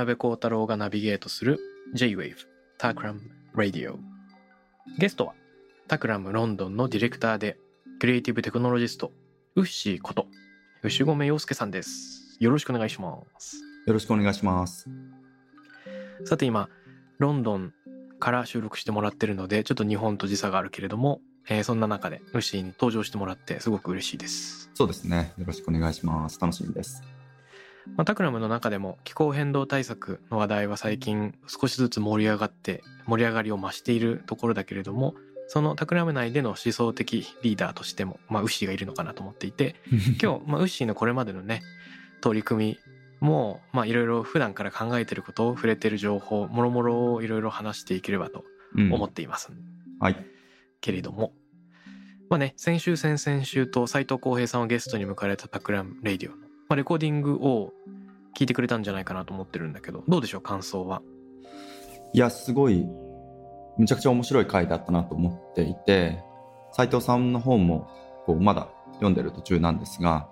辺幸太郎がナビゲートする J-Wave タクラム Radio ゲストはタクラムロンドンのディレクターでクリエイティブテクノロジストウッシーこと牛込洋介さんですよろしくお願いしますよろしくお願いします。さて今ロンドンから収録してもらってるのでちょっと日本と時差があるけれども、えーそんな中でウッシーに登場してもらってすごく嬉しいですそうですね。よろしくお願いします。楽しみです。まあ、 Takram の中でも気候変動対策の話題は最近少しずつ盛り上がって盛り上がりを増しているところだけれどもその Takram 内での思想的リーダーとしても、まあ、ウッシーがいるのかなと思っていて 今日、まあ、ウッシーのこれまでのね取り組みもまあいろいろ普段から考えてることを触れてる情報もろもろをいろいろ話していければとうん。思っています、はい。けれども。まあね先週先々週と斎藤幸平さんをゲストに迎えた Takram Radio の、まあ、レコーディングを聞いてくれたんじゃないかなと思ってるんだけどどうでしょう感想は？いや、すごい、むちゃくちゃ面白い回だったなと思っていて、斉藤さんの本も、こう、まだ読んでる途中なんですが、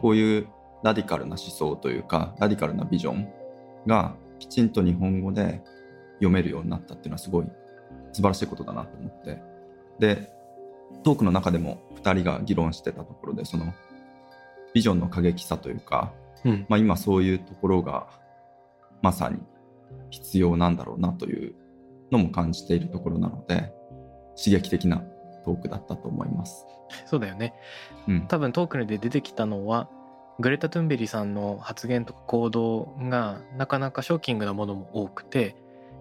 こういうラディカルな思想というか、ラディカルなビジョンがきちんと日本語で読めるようになったっていうのはすごい素晴らしいことだなと思って。で、トークの中でも2人が議論してたところで、その、ビジョンの過激さというか、うんまあ、今そういうところがまさに必要なんだろうなというのも感じているところなので刺激的なトークだったと思います。そうだよねうん、多分トークで出てきたのはグレタ・トゥンベリさんの発言とか行動がなかなかショッキングなものも多くて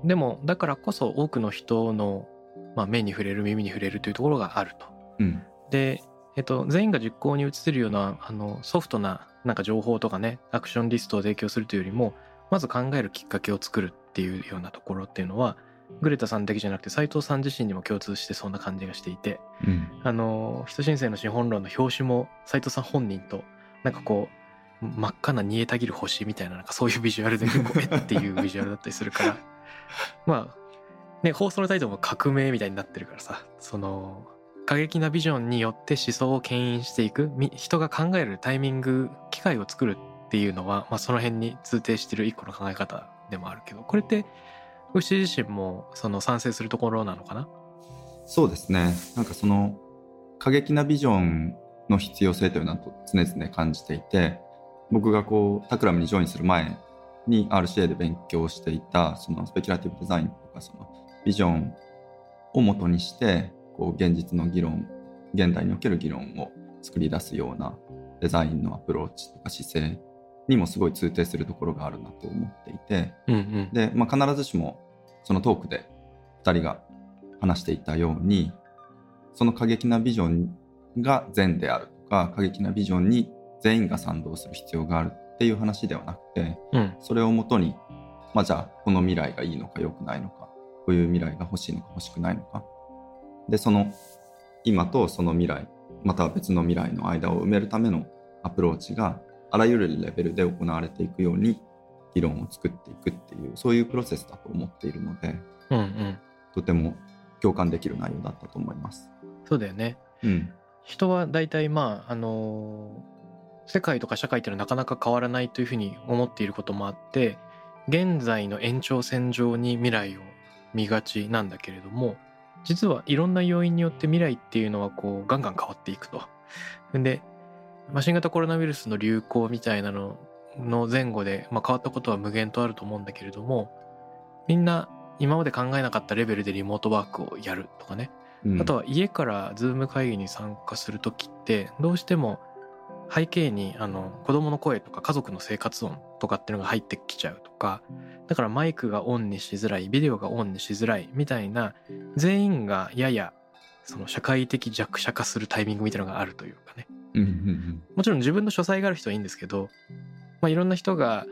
でもだからこそ多くの人の、まあ、目に触れる耳に触れるというところがあると。うん、で、えっと、全員が実行に移せるようなあのソフトななんか情報とかねアクションリストを提供するというよりもまず考えるきっかけを作るっていうようなところっていうのはグレタさんだけじゃなくて斉藤さん自身にも共通してそんな感じがしていてうん、あの人申請の資本論の表紙も斉藤さん本人となんかこう真っ赤な煮えたぎる星みたいななんかそういうビジュアルで結構えっていうビジュアルだったりするから。まあね放送のタイトルも革命みたいになってるからさその過激なビジョンによって思想を牽引していく人が考えるタイミング機会を作るっていうのは、まあ、その辺に通底してる一個の考え方でもあるけどこれって牛自身もその賛成するところなのかな？そうですね。なんかその過激なビジョンの必要性というのは常々感じていて僕がこうタクラムにジョインする前に RCA で勉強していたそのスペキュラティブデザインとかそのビジョンを元にしてこう現実の議論現代における議論を作り出すようなデザインのアプローチとか姿勢にもすごい通底するところがあるなと思っていてうんうん。で、まあ、必ずしもそのトークで2人が話していたようにその過激なビジョンが善であるとか過激なビジョンに全員が賛同する必要があるっていう話ではなくてうん。それをもとに、まあ、じゃあこの未来がいいのか良くないのかこういう未来が欲しいのか欲しくないのかでその今とその未来または別の未来の間を埋めるためのアプローチがあらゆるレベルで行われていくように議論を作っていくっていうそういうプロセスだと思っているのでうんうん。とても共感できる内容だったと思います。そうだよね。うん、人は大体まああの世界とか社会っていうのはなかなか変わらないというふうに思っていることもあって現在の延長線上に未来を見がちなんだけれども実はいろんな要因によって未来っていうのはこうガンガン変わっていくと。でまあ新型コロナウイルスの流行みたいなのの前後で、まあ、変わったことは無限とあると思うんだけれどもみんな今まで考えなかったレベルでリモートワークをやるとかね、うんあとは家から Zoom 会議に参加する時ってどうしても背景にあの子供の声とか家族の生活音とかっていうのが入ってきちゃうとかだからマイクがオンにしづらいビデオがオンにしづらいみたいな全員がややその社会的弱者化するタイミングみたいなのがあるというかねもちろん自分の書斎がある人はいいんですけど、まあ、いろんな人が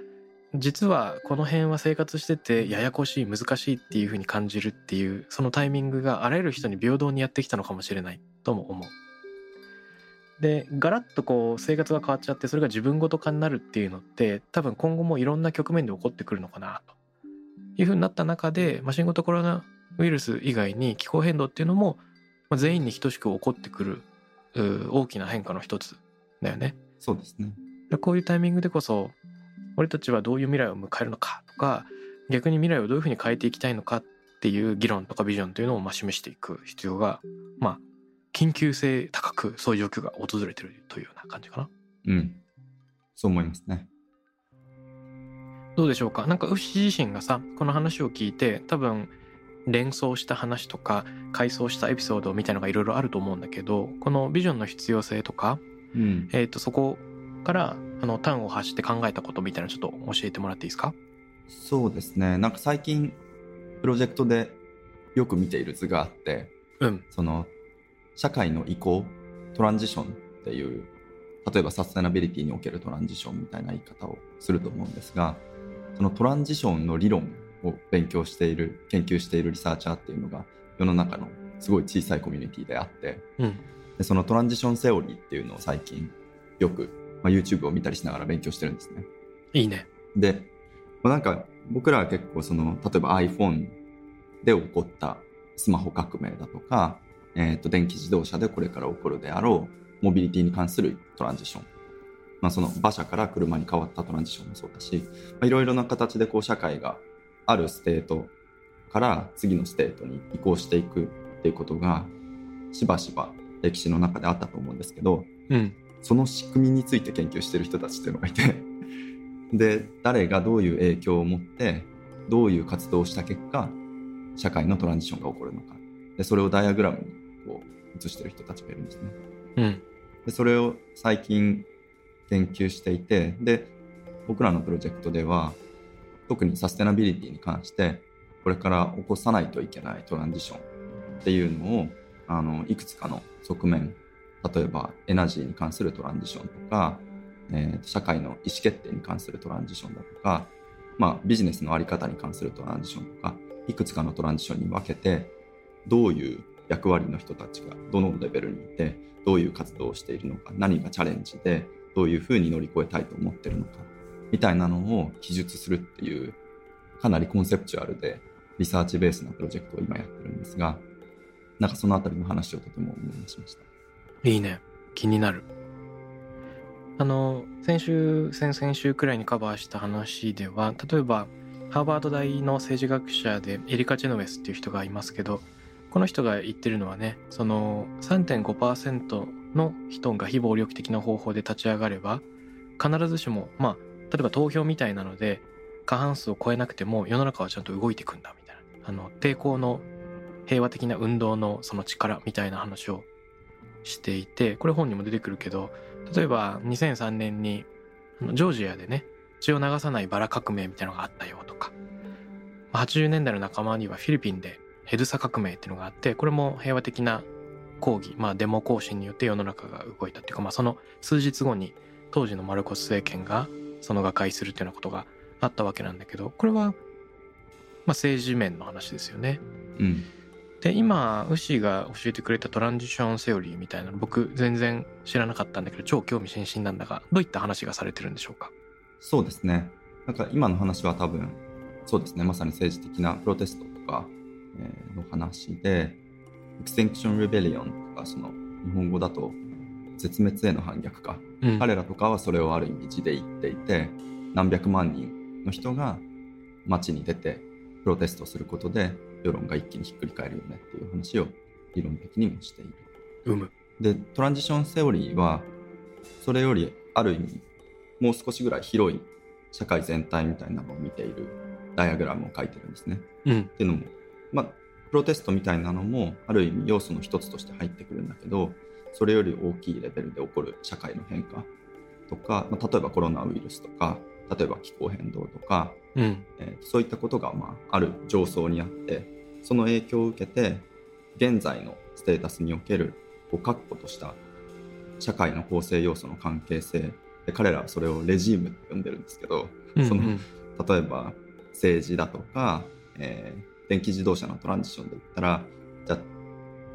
実はこの辺は生活しててややこしい難しいっていう風に感じるっていうそのタイミングがあらゆる人に平等にやってきたのかもしれないとも思う。でガラッとこう生活が変わっちゃってそれが自分ごと化になるっていうのって多分今後もいろんな局面で起こってくるのかなという風になった中で、まあ、新型コロナウイルス以外に気候変動っていうのも、まあ、全員に等しく起こってくるう大きな変化の一つだよね。そうですね。でこういうタイミングでこそ俺たちはどういう未来を迎えるのかとか逆に未来をどういうふうに変えていきたいのかっていう議論とかビジョンというのをまあ示していく必要がまあ緊急性高くそういう状況が訪れてるというような感じかな。うん。そう思いますね。どうでしょうか？なんかウシ自身がさこの話を聞いて多分連想した話とか回想したエピソードみたいのがいろいろあると思うんだけどこのビジョンの必要性とか、うん。えー、とそこからあの端を発して考えたことみたいなのちょっと教えてもらっていいですか？そうですね。なんか最近、プロジェクトでよく見ている図があって、うんその、社会の移行、トランジションっていう、例えばサステナビリティにおけるトランジションみたいな言い方をすると思うんですが、そのトランジションの理論を勉強している、研究しているリサーチャーっていうのが世の中のすごい小さいコミュニティであって、うんでそのトランジションセオリーっていうのを最近よく、まあ、YouTube を見たりしながら勉強してるんですね。いいね。で、まあ、なんか僕らは結構その例えば iPhone で起こったスマホ革命だとか、えー、と電気自動車でこれから起こるであろうモビリティに関するトランジション、まあ、その馬車から車に変わったトランジションもそうだし、まあ、いろいろな形でこう社会があるステートから次のステートに移行していくっていうことがしばしば歴史の中であったと思うんですけど、うん。その仕組みについて研究してる人たちっていうのがいて で誰がどういう影響を持ってどういう活動をした結果社会のトランジションが起こるのかでそれをダイアグラムにこしてる人たちがいるんですねうん。でそれを最近研究していてで僕らのプロジェクトでは特にサステナビリティに関してこれから起こさないといけないトランジションっていうのをあのいくつかの側面例えばエナジーに関するトランジションとか、えー社会の意思決定に関するトランジションだとか、まあ、ビジネスの在り方に関するトランジションとかいくつかのトランジションに分けてどういう役割の人たちがどのレベルにいてどういう活動をしているのか何がチャレンジでどういうふうに乗り越えたいと思ってるのかみたいなのを記述するっていうかなりコンセプチュアルでリサーチベースなプロジェクトを今やってるんですがなんかそのあたりの話をとても思い出しました。いいね。気になる。あの、先週、先々週くらいにカバーした話では、例えば、ハーバード大の政治学者でエリカ・チェノウェスっていう人がいますけど、この人が言ってるのはね、その3.5%の人が非暴力的な方法で立ち上がれば、必ずしも、まあ、例えば投票みたいなので、過半数を超えなくても世の中はちゃんと動いていくんだみたいな。あの、抵抗の平和的な運動のその力みたいな話をしていてこれ本にも出てくるけど例えば2003年にジョージアでね血を流さないバラ革命みたいなのがあったよとか80年代の仲間にはフィリピンでヘドゥサ革命っていうのがあってこれも平和的な抗議まあデモ行進によって世の中が動いたっていうかまあその数日後に当時のマルコス政権がその瓦解するっていうようなことがあったわけなんだけどこれはまあ政治面の話ですよね。うんで今ウッシーが教えてくれたトランジションセオリーみたいなの僕全然知らなかったんだけど超興味津々なんだがどういった話がされてるんでしょうか？そうですね。なんか今の話は多分、そうですね、まさに政治的なプロテストとか、えーの話で、Extinction Rebellion とか、その日本語だと絶滅への反逆か。うん彼らとかはそれをある意味字で言っていて、何百万人の人が街に出てプロテストすることで世論が一気にひっくり返るよねっていう話を理論的にもしている。うむでトランジションセオリーはそれよりある意味もう少しぐらい広い社会全体みたいなのを見ているダイアグラムを書いてるんですね。うんっていうのも、まあ、プロテストみたいなのもある意味要素の一つとして入ってくるんだけどそれより大きいレベルで起こる社会の変化とか、まあ、例えばコロナウイルスとか例えば気候変動とか、うん。えーそういったことが、まあ、ある上層にあってその影響を受けて現在のステータスにおけるこう確固とした社会の構成要素の関係性で彼らはそれをレジームって呼んでるんですけどうん。その例えば政治だとか、えー電気自動車のトランジションで言ったらじゃ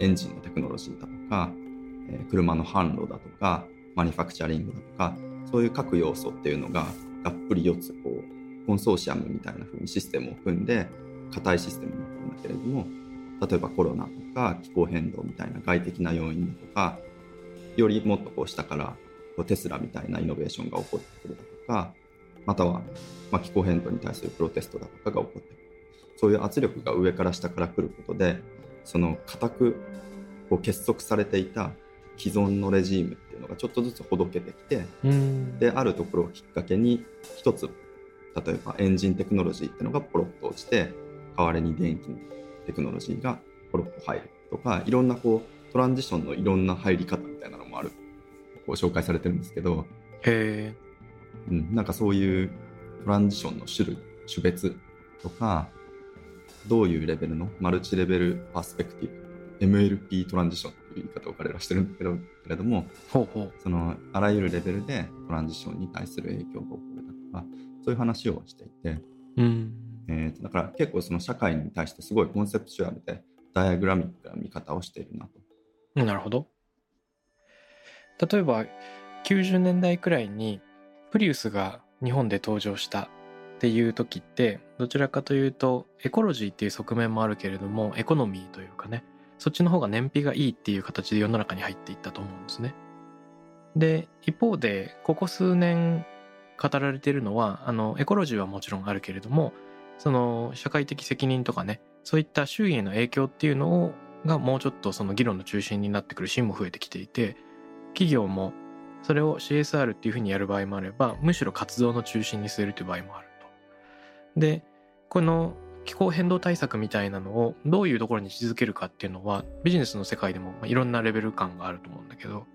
エンジンのテクノロジーだとか、えー車の販路だとかマニファクチャリングだとかそういう各要素っていうのががっぷり4つこうコンソーシアムみたいな風にシステムを組んで硬いシステムになってるんだけれども例えばコロナとか気候変動みたいな外的な要因だとかよりもっとこう下からこうテスラみたいなイノベーションが起こってくるだとかまたは、ま、気候変動に対するプロテストだとかが起こってくる。そういう圧力が上から下から来ることでその固くこう結束されていた既存のレジームっていうのがちょっとずつほどけてきてうん。であるところをきっかけに一つ例えばエンジンテクノロジーっていうのがポロッと落ちて代わりに電気のテクノロジーがポロッと入るとかいろんなこうトランジションのいろんな入り方みたいなのもある。こう紹介されてるんですけど、へえうん、なんかそういうトランジションの種類種別とかどういうレベルのマルチレベルパースペクティブ MLP トランジションという言い方を彼らはしてるんだけどけれどもそのあらゆるレベルでトランジションに対する影響が起こるだとかそういう話をしていて、うん。えーとだから結構その社会に対してすごいコンセプチュアルでダイアグラミックな見方をしているなと。なるほど。例えば90年代くらいにプリウスが日本で登場したっていう時ってどちらかというとエコロジーっていう側面もあるけれどもエコノミーというかねそっちの方が燃費がいいっていう形で世の中に入っていったと思うんですね。で一方でここ数年語られているのはあのエコロジーはもちろんあるけれどもその社会的責任とかねそういった周囲への影響っていうのをがもうちょっとその議論の中心になってくるシーンも増えてきていて企業もそれを CSR っていうふうにやる場合もあればむしろ活動の中心に据えるという場合もある。でこの気候変動対策みたいなのをどういうところに位置づけるかっていうのはビジネスの世界でもまあいろんなレベル感があると思うんだけど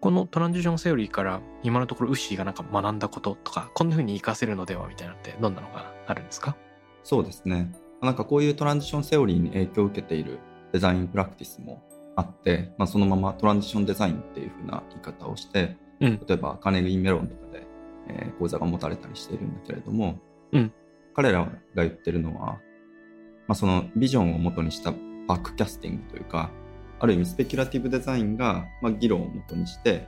このトランジションセオリーから今のところウッシーがなんか学んだこととかこんなふうに活かせるのではみたいなのってどんなのがあるんですか？そうですね。なんかこういうトランジションセオリーに影響を受けているデザインプラクティスもあって、まあ、そのままトランジションデザインっていう風な言い方をして、うん。例えばカーネギーメロンとかで、えー講座が持たれたりしているんだけれども、うん彼らが言ってるのは、まあ、そのビジョンを元にしたバックキャスティングというか、ある意味スペキュラティブデザインが、まあ、議論を元にして、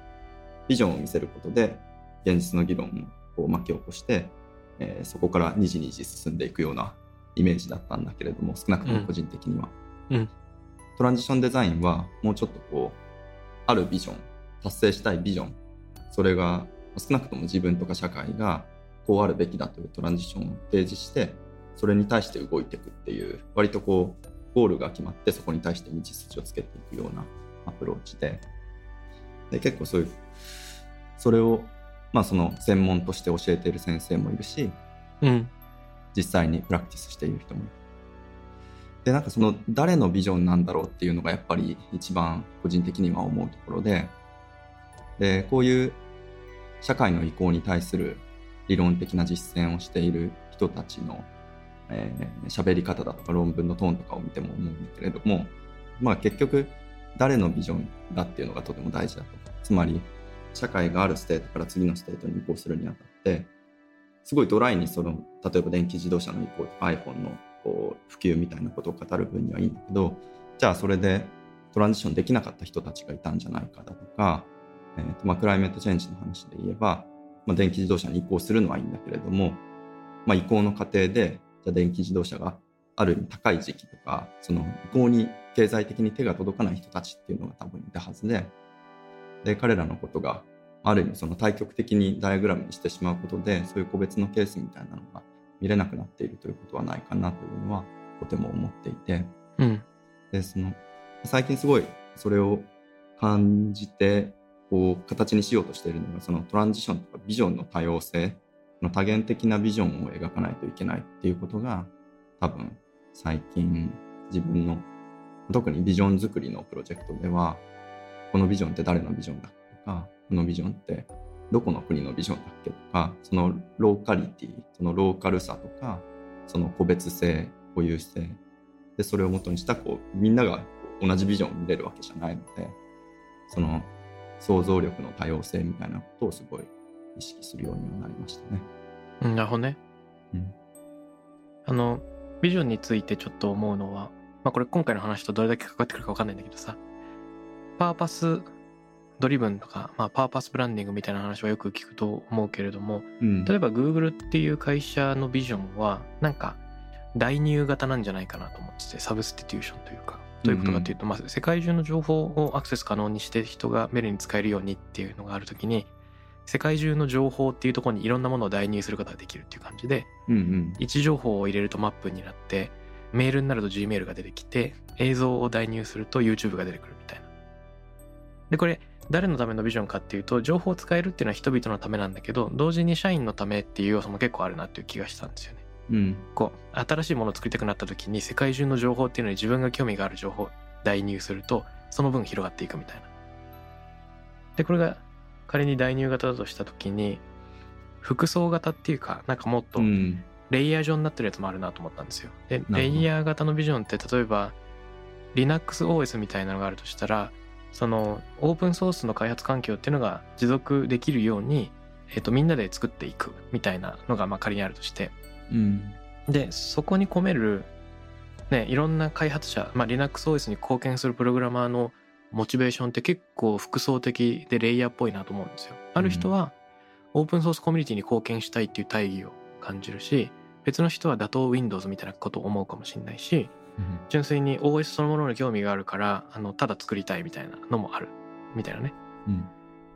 ビジョンを見せることで、現実の議論を巻き起こして、えーそこからにじにじ進んでいくようなイメージだったんだけれども、少なくとも個人的には。うんトランジションデザインはもうちょっとこう、あるビジョン、達成したいビジョン、それが少なくとも自分とか社会がこうあるべきだというトランジションを提示して、それに対して動いていくっていう、割とこう、ゴールが決まってそこに対して道筋をつけていくようなアプローチで、で結構そういう、それを、まあその専門として教えている先生もいるし、うん。実際にプラクティスしている人もいる。で、なんかその誰のビジョンなんだろうっていうのがやっぱり一番個人的には思うところで、で、こういう社会の移行に対する理論的な実践をしている人たちのえー喋り方だとか論文のトーンとかを見ても思うんだけれども、まあ結局誰のビジョンだっていうのがとても大事だと。つまり社会があるステートから次のステートに移行するにあたって、すごいドライにその、例えば電気自動車の移行とか iPhone のこう普及みたいなことを語る分にはいいんだけど、じゃあそれでトランジションできなかった人たちがいたんじゃないかだとか、えーとまあ、クライメートチェンジの話で言えば、まあ、電気自動車に移行するのはいいんだけれども、まあ、移行の過程で、じゃあ電気自動車がある意味高い時期とか、その移行に経済的に手が届かない人たちっていうのが多分いたはずで、で、彼らのことが、ある意味その対極的にダイアグラムにしてしまうことで、そういう個別のケースみたいなのが見れなくなっているということはないかなというのは、とても思っていて、うん。で、その、最近すごいそれを感じて、こう、形にしようとしているのが、そのトランジションとかビジョンの多様性の多元的なビジョンを描かないといけないっていうことが多分最近自分の特にビジョン作りのプロジェクトではこのビジョンって誰のビジョンだっけとかこのビジョンってどこの国のビジョンだっけとかそのローカリティそのローカルさとかその個別性固有性でそれをもとにしたこうみんなが同じビジョンを見れるわけじゃないのでその想像力の多様性みたいなことをすごい意識するようにはなりましたね。うんなるほどね。うんあの、ビジョンについてちょっと思うのは、まあこれ今回の話とどれだけ関わってくるか分かんないんだけどさ、パーパスドリブンとか、まあパーパスブランディングみたいな話はよく聞くと思うけれども、うん例えば Google っていう会社のビジョンは、なんか代入型なんじゃないかなと思ってて、サブスティテューションというか、どういうことかっていうと、まあ世界中の情報をアクセス可能にして人が便利に使えるようにっていうのがあるときに、世界中の情報っていうところにいろんなものを代入することができるっていう感じで、うんうん。位置情報を入れるとマップになってメールになると Gmail が出てきて映像を代入すると YouTube が出てくるみたいな。でこれ誰のためのビジョンかっていうと情報を使えるっていうのは人々のためなんだけど同時に社員のためっていう要素も結構あるなっていう気がしたんですよねうん。こう新しいものを作りたくなった時に世界中の情報っていうのに自分が興味がある情報を代入するとその分広がっていくみたいな。でこれが仮に代入型だとした時に複層型っていうかなんかもっとうん。レイヤー状になってるやつもあるなと思ったんですよ。で、レイヤー型のビジョンって例えば LinuxOS みたいなのがあるとしたら、そのオープンソースの開発環境っていうのが持続できるように、えっ、と、みんなで作っていくみたいなのがまあ仮にあるとして、うんで、そこに込める、ね、いろんな開発者、まあ、LinuxOS に貢献するプログラマーのモチベーションって結構複層的でレイヤーっぽいなと思うんですよ。ある人は、オープンソースコミュニティに貢献したいっていう大義を感じるし、別の人は打倒 Windows みたいなことを思うかもしれないし、純粋に OS そのものに興味があるから、あの、ただ作りたいみたいなのもある。みたいなね。うん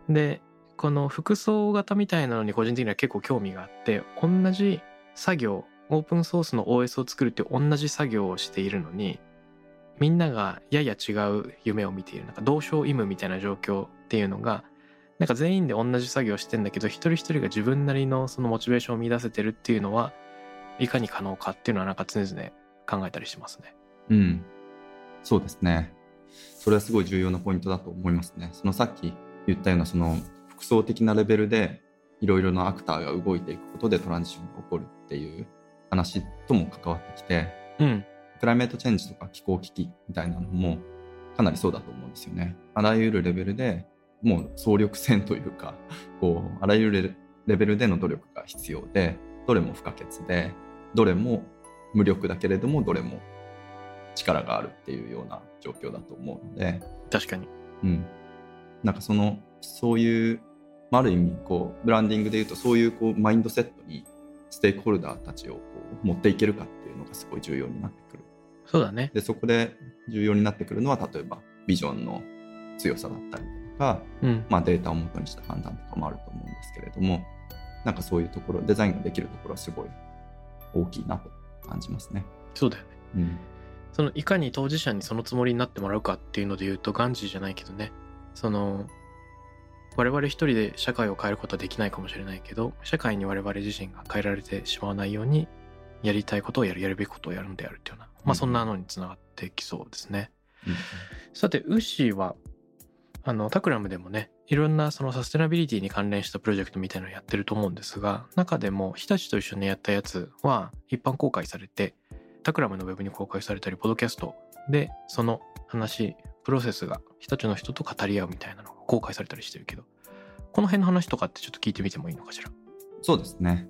で、この複層型みたいなのに個人的には結構興味があって、同じ作業、オープンソースの OS を作るって同じ作業をしているのに、みんながやや違う夢を見ている、なんか同床異夢みたいな状況っていうのが、なんか全員で同じ作業をしてんだけど、一人一人が自分なりのそのモチベーションを見出せてるっていうのは、いかに可能かっていうのはなんか常々考えたりしますね。うん、そうですね。それはすごい重要なポイントだと思いますね。そのさっき言ったようなその複層的なレベルでいろいろなアクターが動いていくことでトランジションが起こるっていう話とも関わってきて、うん。クライメートチェンジとか気候危機みたいなのもかなりそうだと思うんですよね。あらゆるレベルでもう総力戦というか、こう、あらゆるレベルでの努力が必要で、どれも不可欠で、どれも無力だけれども、どれも力があるっていうような状況だと思うので、確かに。うん。なんかその、そういう、まあある意味、こう、ブランディングで言うと、そういうこうマインドセットにステークホルダーたちをこう持っていけるかっていうのがすごい重要になってくる。そうだね。で、そこで重要になってくるのは、例えばビジョンの強さだったりとか、うん。まあ、データを元にした判断とかもあると思うんですけれども、なんかそういうところ、デザインができるところはすごい大きいなと感じますね。そうだよね。うん。そのいかに当事者にそのつもりになってもらうかっていうので言うとガンジーじゃないけどねその我々一人で社会を変えることはできないかもしれないけど社会に我々自身が変えられてしまわないようにやりたいことをやるやるべきことをやるのであるっていうようなまあそんなのにつながってきそうですね、さてウッシーはあのタクラムでもねいろんなそのサステナビリティに関連したプロジェクトみたいなのをやってると思うんですが中でも日立と一緒にやったやつは一般公開されてタクラムのウェブに公開されたりポッドキャストでその話プロセスが日立の人と語り合うみたいなのが公開されたりしてるけどこの辺の話とかってちょっと聞いてみてもいいのかしら？そうですね。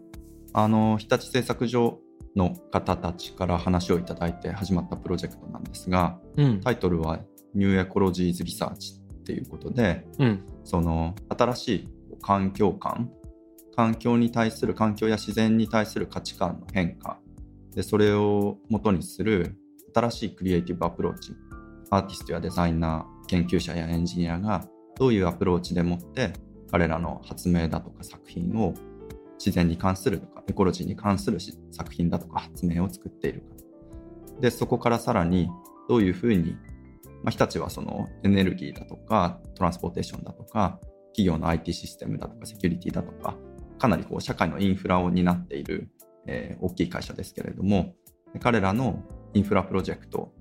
あの、日立製作所の方たちから話をいただいて始まったプロジェクトなんですが、うん。タイトルは New Ecologies Research っていうことで、うん。その新しい環境観環境に対する環境や自然に対する価値観の変化でそれを元にする新しいクリエイティブアプローチアーティストやデザイナー研究者やエンジニアがどういうアプローチでもって彼らの発明だとか作品を自然に関するとかエコロジーに関する作品だとか発明を作っているか。でそこからさらにどういうふうにまあ、日立はそのエネルギーだとかトランスポーテーションだとか企業の IT システムだとかセキュリティだとかかなりこう社会のインフラを担っている、えー大きい会社ですけれども彼らのインフラプロジェクト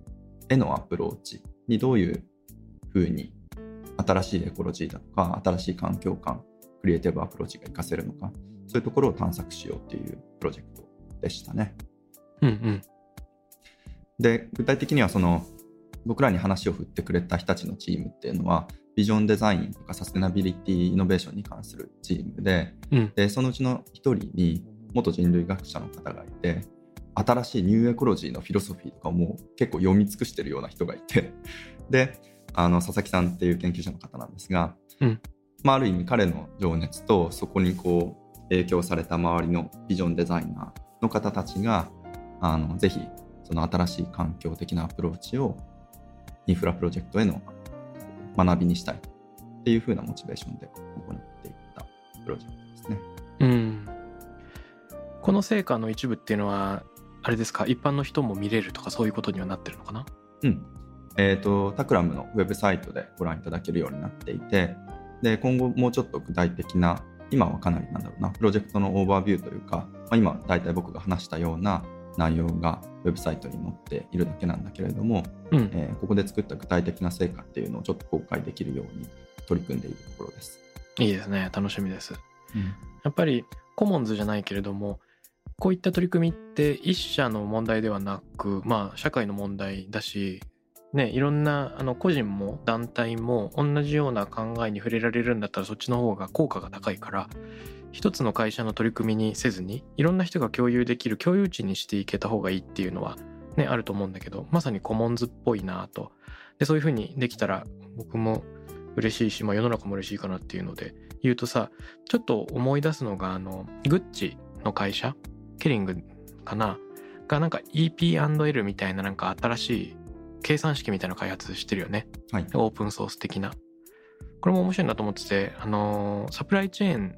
へのアプローチにどういうふうに新しいエコロジーだとか新しい環境観クリエイティブアプローチが活かせるのかそういうところを探索しようというプロジェクトでしたね。うんうんで具体的にはその僕らに話を振ってくれた人たちのチームっていうのはビジョンデザインとかサステナビリティイノベーションに関するチームでうんでそのうちの一人に元人類学者の方がいて新しいニューエコロジーのフィロソフィーとかをもう結構読み尽くしてるような人がいて。であの佐々木さんっていう研究者の方なんですが、うん。まあ、ある意味彼の情熱とそこにこう影響された周りのビジョンデザイナーの方たちがあのぜひその新しい環境的なアプローチをインフラプロジェクトへの学びにしたいっていう風なモチベーションで行っていったプロジェクトですね。うん。この成果の一部っていうのはあれですか？一般の人も見れるとかそういうことにはなってるのかな？うん。えっ、と、 Takram のウェブサイトでご覧いただけるようになっていて、で、今後もうちょっと具体的な、今はかなりなんだろうな、プロジェクトのオーバービューというか、まあ、今、大体僕が話したような内容がウェブサイトに載っているだけなんだけれども、うん。えーここで作った具体的な成果っていうのをちょっと公開できるように取り組んでいるところです。いいですね。楽しみです。やっぱりコモンズじゃないけれどもこういった取り組みって一社の問題ではなくまあ社会の問題だしねいろんなあの個人も団体も同じような考えに触れられるんだったらそっちの方が効果が高いから一つの会社の取り組みにせずにいろんな人が共有できる共有値にしていけた方がいいっていうのはねあると思うんだけどまさにコモンズっぽいなと。でそういうふうにできたら僕も嬉しいし、まあ、世の中も嬉しいかなっていうので言うとさちょっと思い出すのがあのグッチの会社ケリングかな？がなんか EP&L みたいななんか新しい計算式みたいなの開発してるよね。はい。オープンソース的な。これも面白いなと思っててあのーサプライチェーン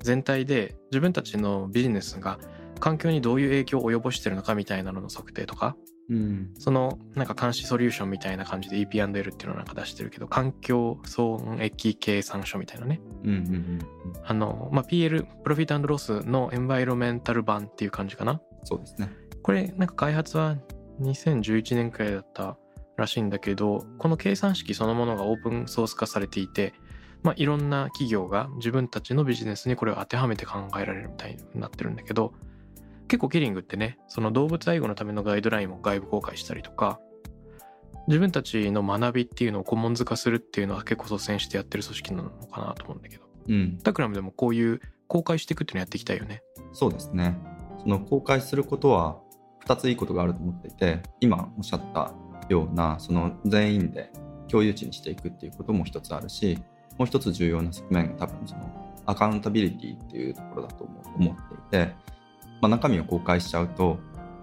全体で自分たちのビジネスが環境にどういう影響を及ぼしてるのかみたいなのの測定とかうん。そのなんか監視ソリューションみたいな感じで EP&L っていうのをなんか出してるけど環境損益計算書みたいなねうんうんうんうん。あの、まあ、PL プロフィットロスのエンバイロメンタル版っていう感じかなそうですね。これなんか開発は2011年くらいだったらしいんだけどこの計算式そのものがオープンソース化されていて、まあ、いろんな企業が自分たちのビジネスにこれを当てはめて考えられるみたいになってるんだけど結構キリングってねその動物愛護のためのガイドラインを外部公開したりとか自分たちの学びっていうのをコモンズ化するっていうのは結構率先してやってる組織なのかなと思うんだけどうん。タクラムでもこういう公開していくっていうのやっていきたいよね。そうですね。その公開することは2ついいことがあると思っていて、今おっしゃったような、その全員で共有値にしていくっていうことも一つあるし、もう一つ重要な側面が多分そのアカウンタビリティっていうところだと思っていて、まあ、中身を公開しちゃうと、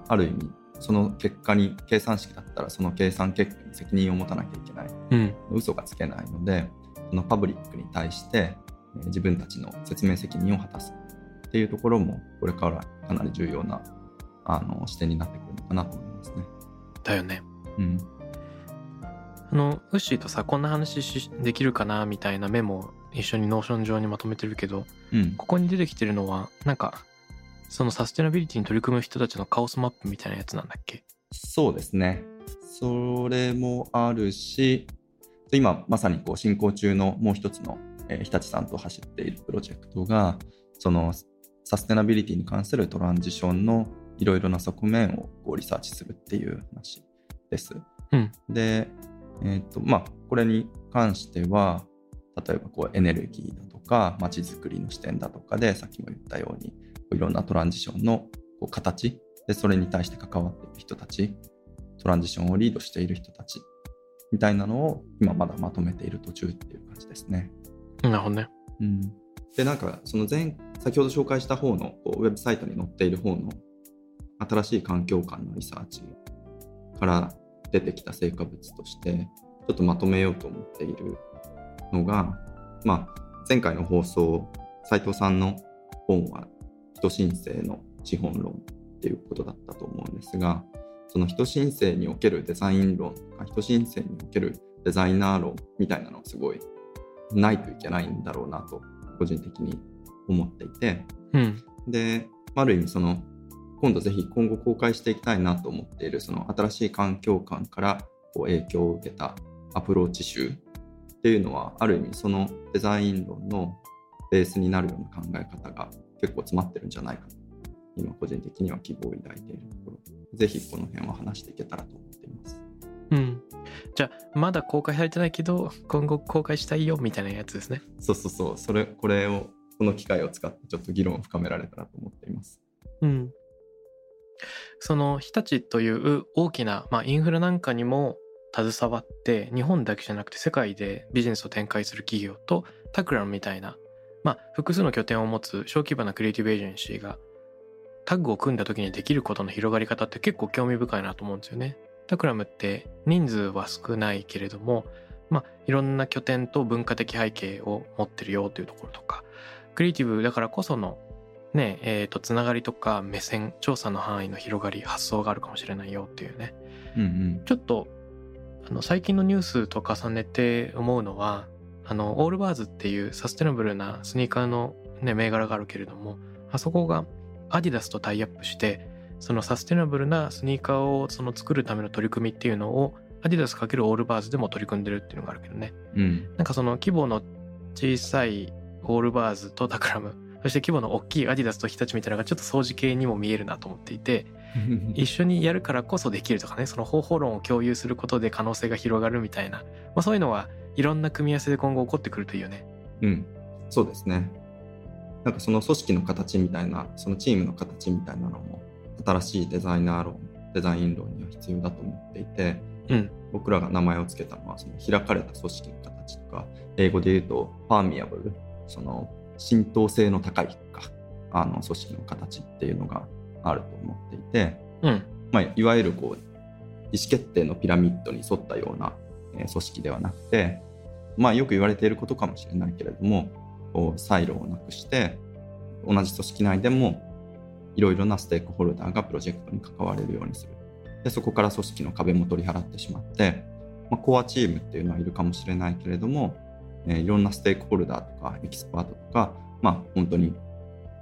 ある意味、その結果に計算式だったらその計算結果に責任を持たなきゃいけないうん、嘘がつけないのでそのパブリックに対してえー自分たちの説明責任を果たすっていうところもこれからかなり重要なあの視点になってくるのかなと思いますね。だよね。うん、あのウッシーとさこんな話しできるかなみたいなメモを一緒に Notion 上にまとめてるけどうん、ここに出てきてるのはなんかそのサステナビリティに取り組む人たちのカオスマップみたいなやつなんだっけ？そうですね。それもあるし今まさにこう進行中のもう一つの、えー日立さんと走っているプロジェクトがそのサステナビリティに関するトランジションのいろいろな側面をこうリサーチするっていう話です。うんで、えーとまあ、これに関しては例えばこうエネルギーだとか街づくりの視点だとかでさっきも言ったようにいろんなトランジションのこう形でそれに対して関わっている人たちトランジションをリードしている人たちみたいなのを今まだまとめている途中っていう感じですね。なるほどね。うん、でなんかその前先ほど紹介した方のこうウェブサイトに載っている方の新しい環境観のリサーチから出てきた成果物としてちょっとまとめようと思っているのが、まあ、前回の放送斉藤さんの本は人申請の資本論っていうことだったと思うんですがその人申請におけるデザイン論とか人申請におけるデザイナー論みたいなのがすごいないといけないんだろうなと個人的に思っていてうん。である意味その今度ぜひ今後公開していきたいなと思っているその新しい環境感からこう影響を受けたアプローチ集っていうのはある意味そのデザイン論のベースになるような考え方が結構詰まってるんじゃないかと今個人的には希望を抱いているところ。ぜひこの辺は話していけたらと思っています。うん。じゃあまだ公開されてないけど今後公開したいよみたいなやつですね。そうそうそう。それこれをこの機会を使ってちょっと議論を深められたらと思っています。うん。その日立という大きな、まあ、インフラなんかにも携わって日本だけじゃなくて世界でビジネスを展開する企業とタクラムみたいな、まあ、複数の拠点を持つ小規模なクリエイティブエージェンシーがタッグを組んだ時にできることの広がり方って結構興味深いなと思うんですよね。タクラムって人数は少ないけれども、まあ、いろんな拠点と文化的背景を持ってるよというところとかクリエイティブだからこそのねえー、とつながりとか目線調査の範囲の広がり発想があるかもしれないよっていうねうんうんちょっとあの最近のニュースと重ねて思うのはあの Allbirds っていうサステナブルなスニーカーの、ね、銘柄があるけれどもあそこがアディダスとタイアップしてそのサステナブルなスニーカーをその作るための取り組みっていうのをアディダス×Allbirds でも取り組んでるっていうのがあるけどね。うん。なんかその規模の小さい Allbirds と Takram そして規模の大きいアディダスと日立みたいなのがちょっと相似形にも見えるなと思っていて 一緒にやるからこそできるとかねその方法論を共有することで可能性が広がるみたいな、まあ、そういうのはいろんな組み合わせで今後起こってくるといいよね。うん、そうですね。なんかその組織の形みたいな、そのチームの形みたいなのも、新しいデザイナー論、デザイン論には必要だと思っていて、うん僕らが名前を付けたのは、その開かれた組織の形とか、英語で言うと、パーミアブル、その浸透性の高いか、あの組織の形っていうのがあると思っていて、うんまあ、いわゆるこう意思決定のピラミッドに沿ったような、えー組織ではなくて、まあ、よく言われていることかもしれないけれどもサイロをなくして同じ組織内でもいろいろなステークホルダーがプロジェクトに関われるようにする。でそこから組織の壁も取り払ってしまって、まあ、コアチームっていうのはいるかもしれないけれども、えいろんなステークホルダーとかエキスパートとか、まあ、本当に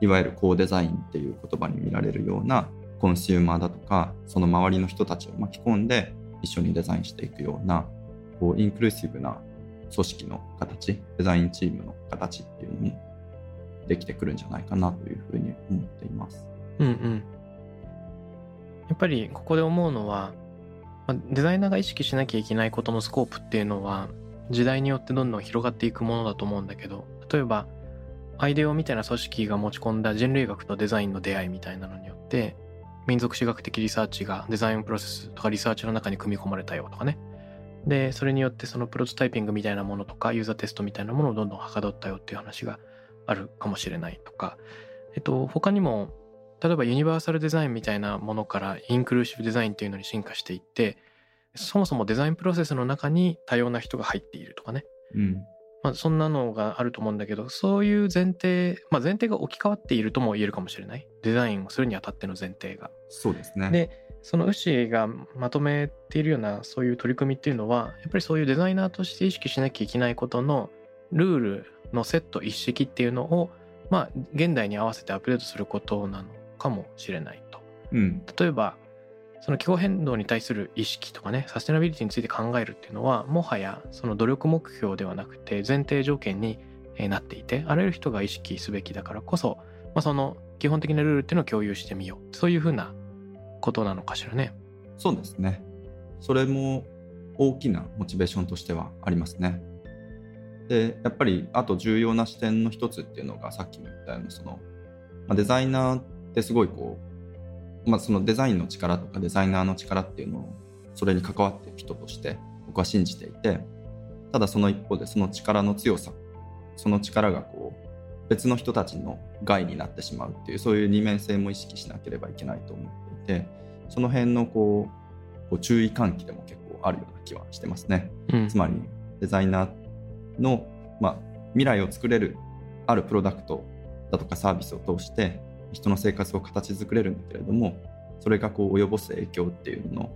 いわゆる co-design っていう言葉に見られるようなコンシューマーだとかその周りの人たちを巻き込んで一緒にデザインしていくようなこうインクルーシブな組織の形デザインチームの形っていうのもできてくるんじゃないかなというふうに思っています。うんうんやっぱりここで思うのはデザイナーが意識しなきゃいけないことのスコープっていうのは時代によってどんどん広がっていくものだと思うんだけど例えばアイデオみたいな組織が持ち込んだ人類学とデザインの出会いみたいなのによって民族史学的リサーチがデザインプロセスとかリサーチの中に組み込まれたよとかねでそれによってそのプロトタイピングみたいなものとかユーザーテストみたいなものをどんどんはかどったよっていう話があるかもしれないとかえっと他にも例えばユニバーサルデザインみたいなものからインクルーシブデザインっていうのに進化していってそもそもデザインプロセスの中に多様な人が入っているとかね、うんまあ、そんなのがあると思うんだけどそういう前提、まあ、前提が置き換わっているとも言えるかもしれないデザインをするにあたっての前提が。そうですね。でそのウシがまとめているようなそういう取り組みっていうのはやっぱりそういうデザイナーとして意識しなきゃいけないことのルールのセット一式っていうのをまあ現代に合わせてアップデートすることなのかもしれないと。うん例えばその気候変動に対する意識とかねサステナビリティについて考えるっていうのはもはやその努力目標ではなくて前提条件にえーなっていてあらゆる人が意識すべきだからこそ、まあ、その基本的なルールっていうのを共有してみようそういうふうなことなのかしらね。そうですね。それも大きなモチベーションとしてはありますね。で、やっぱりあと重要な視点の一つっていうのがさっきも言ったようなその、ま、デザイナーってすごいこう、まあ、そのデザインの力とかデザイナーの力っていうのをそれに関わっている人として僕は信じていてただその一方でその力の強さその力がこう別の人たちの害になってしまうっていうそういう二面性も意識しなければいけないと思ってその辺のこうこう注意喚起でも結構あるような気はしてますね。うんつまりデザイナーの、まあ、未来を作れるあるプロダクトだとかサービスを通して人の生活を形作れるんだけれどもそれがこう及ぼす影響っていうのの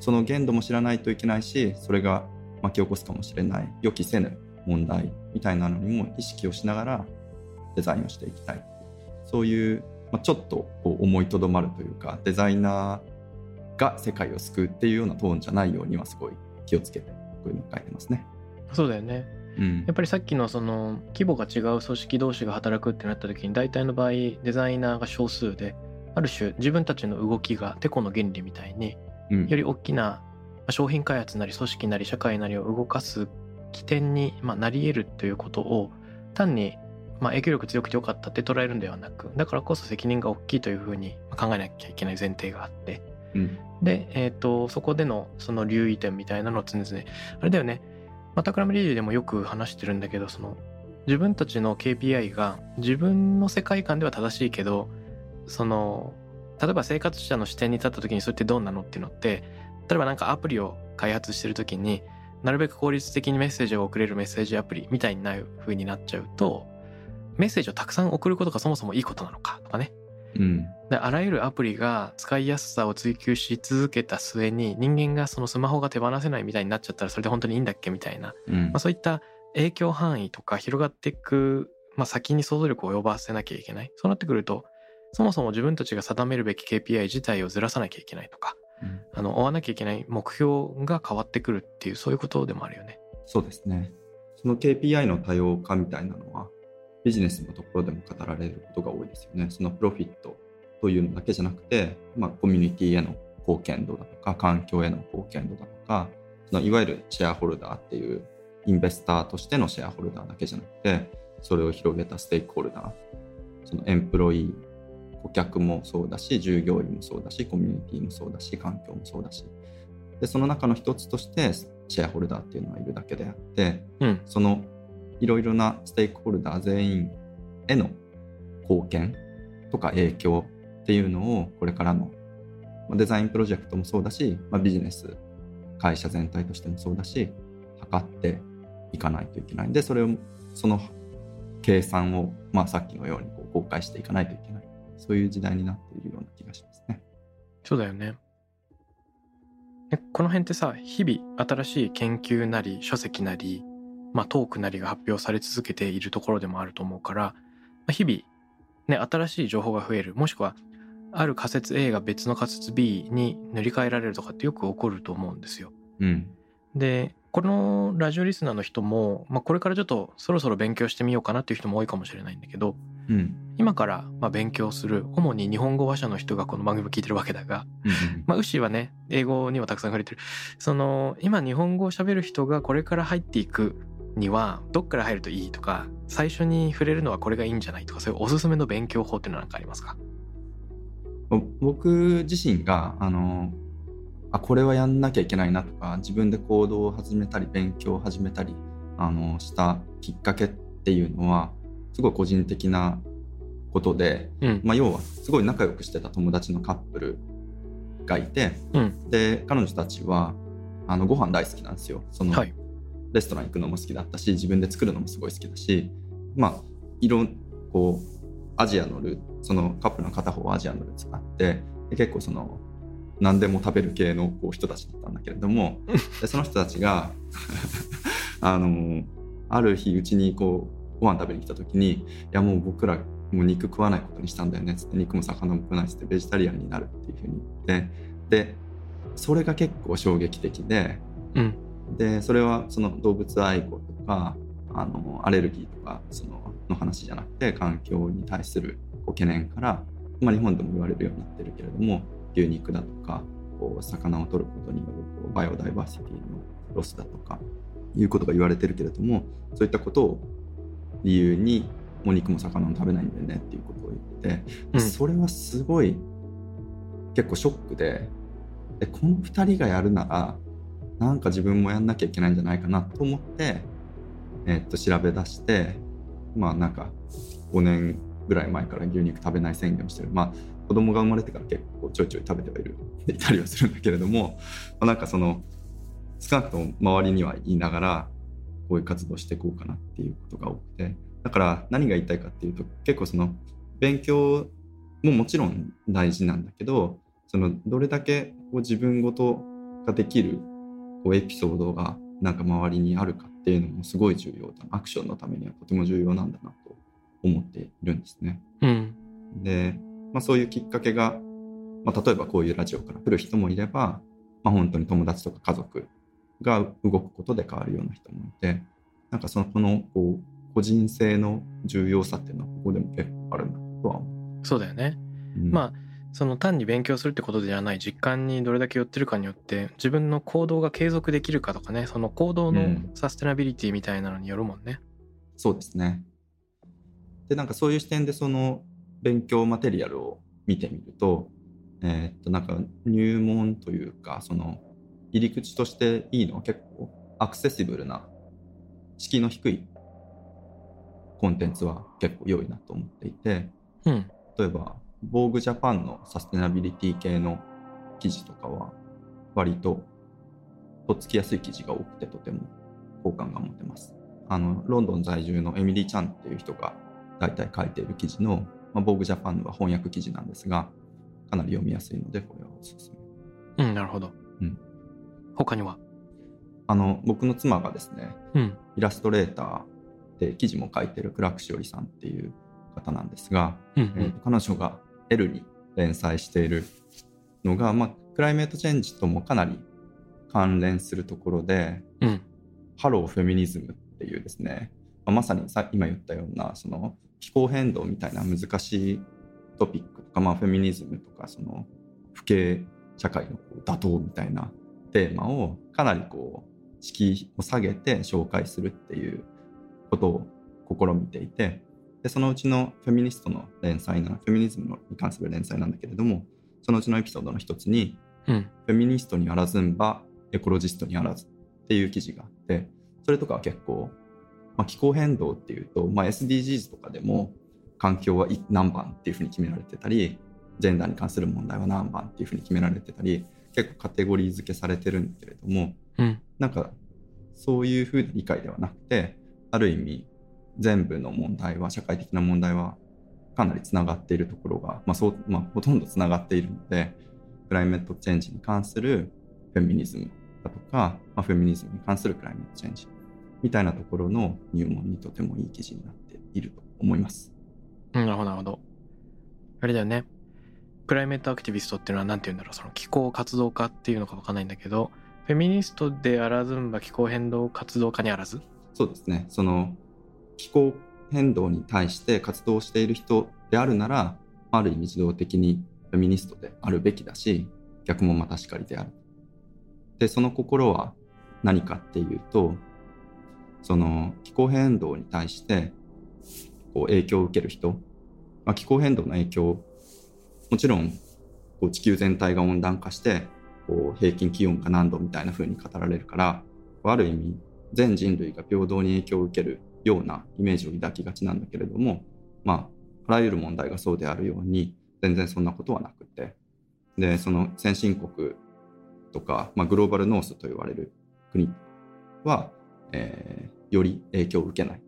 その限度も知らないといけないしそれが巻き起こすかもしれない予期せぬ問題みたいなのにも意識をしながらデザインをしていきたいそういう、まあ、ちょっとこう思いとどまるというかデザイナーが世界を救うっていうようなトーンじゃないようにはすごい気をつけてこういうの書いてますね。そうだよね。うん。やっぱりさっきのその規模が違う組織同士が働くってなった時に大体の場合デザイナーが少数である種自分たちの動きがテコの原理みたいにうん。より大きなまあ商品開発なり組織なり社会なりを動かす起点にまあなり得るということを単にまあ影響力強くてよかったって捉えるんではなくだからこそ責任が大きいというふうに考えなきゃいけない前提があって。うん。で、えー、とそこでのその留意点みたいなのを常々あれだよね。またクラムリリーでもよく話してるんだけどその自分たちの KPI が自分の世界観では正しいけどその例えば生活者の視点に立った時にそれってどうなのっていうのって例えばなんかアプリを開発してる時になるべく効率的にメッセージを送れるメッセージアプリみたいになる風になっちゃうとメッセージをたくさん送ることがそもそもいいことなのかとかね。うん。であらゆるアプリが使いやすさを追求し続けた末に人間がそのスマホが手放せないみたいになっちゃったらそれで本当にいいんだっけみたいな、うん。まあ、そういった影響範囲とか広がっていく、まあ、先に想像力を及ばせなきゃいけない。そうなってくるとそもそも自分たちが定めるべき KPI 自体をずらさなきゃいけないとか。うん。あの追わなきゃいけない目標が変わってくるっていうそういうことでもあるよね。そうですね。その KPI の多様化みたいなのは、ビジネスのところでも語られることが多いですよね。そのプロフィットというのだけじゃなくて、まあ、コミュニティへの貢献度だとか、環境への貢献度だとか、そのいわゆるシェアホルダーっていう、インベスターとしてのシェアホルダーだけじゃなくて、それを広げたステークホルダー、そのエンプロイー、顧客もそうだし、従業員もそうだし、コミュニティもそうだし、環境もそうだし、でその中の一つとしてシェアホルダーっていうのはいるだけであってうんそのいろいろなステークホルダー全員への貢献とか影響っていうのをこれからのデザインプロジェクトもそうだし、まあ、ビジネス会社全体としてもそうだし測っていかないといけないんでそれをその計算を、まあ、さっきのようにこう公開していかないといけないそういう時代になっているような気がしますね。そうだよね。この辺ってさ日々新しい研究なり書籍なり、まあ、トークなりが発表され続けているところでもあると思うから、まあ日々、ね、新しい情報が増えるもしくはある仮説 A が別の仮説 B に塗り替えられるとかってよく起こると思うんですよ。うんでこのラジオリスナーの人も、まあ、これからちょっとそろそろ勉強してみようかなっていう人も多いかもしれないんだけどうん今からまあ勉強する主に日本語話者の人がこの番組を聞いてるわけだがうんまあ、ウッシーはね、英語にはたくさん触れてる。その、今日本語を喋る人がこれから入っていくには、どっから入るといいとか、最初に触れるのはこれがいいんじゃないとか、そういうおすすめの勉強法っていうのは何かありますか？ぼ僕自身があのあこれはやんなきゃいけないなとか自分で行動を始めたり勉強を始めたりあのしたきっかけっていうのはすごい個人的なことで、うん。まあ、要はすごい仲良くしてた友達のカップルがいてうん。で彼女たちはあのご飯大好きなんですよその、はい。レストラン行くのも好きだったし自分で作るのもすごい好きだしまあいろんこうアジアのルーそのカップルの片方はアジアのルーツがあってで結構その何でも食べる系のこう人たちだったんだけれども でその人たちが あのある日うちにこうご飯食べに来た時に「いやもう僕らもう肉食わないことにしたんだよね」っつって肉も魚も食わないっつってベジタリアンになるっていうふうに言ってでそれが結構衝撃的でうん。でそれはその動物愛護とかあのアレルギーとかそのの話じゃなくて環境に対するこう懸念から、まあ、日本でも言われるようになってるけれども牛肉だとかこう魚を取ることによるこう biodiversity のロスだとかいうことが言われてるけれどもそういったことを理由にもう肉も魚も食べないんだよねっていうことを言って、うん。それはすごい結構ショックででこの2人がやるならなんか自分もやんなきゃいけないんじゃないかなと思って、えっと調べ出してまあなんか5年ぐらい前から牛肉食べない宣言をしてる。まあ子供が生まれてから結構ちょいちょい食べてはいるいたりはするんだけれども、まあ、なんかその少なくとも周りには言いながらこういう活動していこうかなっていうことが多くて。だから何が言いたいかっていうと結構その勉強ももちろん大事なんだけどそのどれだけこう自分ごとができるこうエピソードがなんか周りにあるかっていうのもすごい重要だアクションのためにはとても重要なんだなと思っているんですね。うん。で、まあ、そういうきっかけが、まあ、例えばこういうラジオから来る人もいれば、まあ、本当に友達とか家族が動くことで変わるような人もいてなんかそのこのこう個人性の重要さっていうのはここでも結構あるなとは思そうだよね。う、うんまあその単に勉強するってことではない実感にどれだけ寄ってるかによって自分の行動が継続できるかとかねその行動のうんサステナビリティみたいなのによるもんね。そうですね。で、なんかそういう視点でその勉強マテリアルを見てみると、えーっと、なんか入門というか、その入り口としていいのは結構アクセシブルな、敷居の低いコンテンツは結構良いなと思っていて、うん。例えば、防具ジャパンのサステナビリティ系の記事とかは、割ととっつきやすい記事が多くてとても好感が持てます。あの、ロンドン在住のエミリー・チャンっていう人が大体書いている記事の、まあ、防具ジャパンは翻訳記事なんですが、かなり読みやすいので、これはおすすめ。うん、なるほど。うん。他には？あの、僕の妻がですね、うん。イラストレーターで記事も書いてるクラクシオリさんっていう方なんですが、うん、えーと彼女が L に連載しているのが、まあ、クライメートチェンジともかなり関連するところで、うん。ハローフェミニズムっていうですね、まあまさにさ今言ったようなその気候変動みたいな難しいトピックとか、まあ、フェミニズムとかその不敬社会の打倒みたいなテーマをかなりこう敷居を下げて紹介するっていうことを試みていてでそのうちのフェミニストの連載なフェミニズムのに関する連載なんだけれどもそのうちのエピソードの一つにうん。フェミニストにあらずんばエコロジストにあらずっていう記事があってそれとかは結構、まあ、気候変動っていうと、まあ、SDGs とかでも環境はい何番っていうふうに決められてたりジェンダーに関する問題は何番っていうふうに決められてたり結構カテゴリー付けされてるんだけれどもうん。なんかそういうふうな理解ではなくてある意味全部の問題は社会的な問題はかなりつながっているところが、まあそうまあ、ほとんどつながっているのでクライメットチェンジに関するフェミニズムだとか、まあ、フェミニズムに関するクライメットチェンジみたいなところの入門にとてもいい記事になっていると思います。うんなるほど、なるほど。あれだよね。クライメートアクティビストっていうのは何て言うんだろう、その気候活動家っていうのかわかんないんだけど、フェミニストであらずんば気候変動活動家にあらずそうですね。その気候変動に対して活動している人であるなら、ある意味自動的にフェミニストであるべきだし、逆もまたしかりである。で、その心は何かっていうと、その気候変動に対してこう影響を受ける人、まあ、気候変動の影響、もちろんこう地球全体が温暖化して、こう平均気温が何度みたいな風に語られるから、ある意味全人類が平等に影響を受けるようなイメージを抱きがちなんだけれども、まあ、あらゆる問題がそうであるように、全然そんなことはなくて、で、その先進国とか、まあ、グローバルノースと言われる国は、えーより影響を受けない。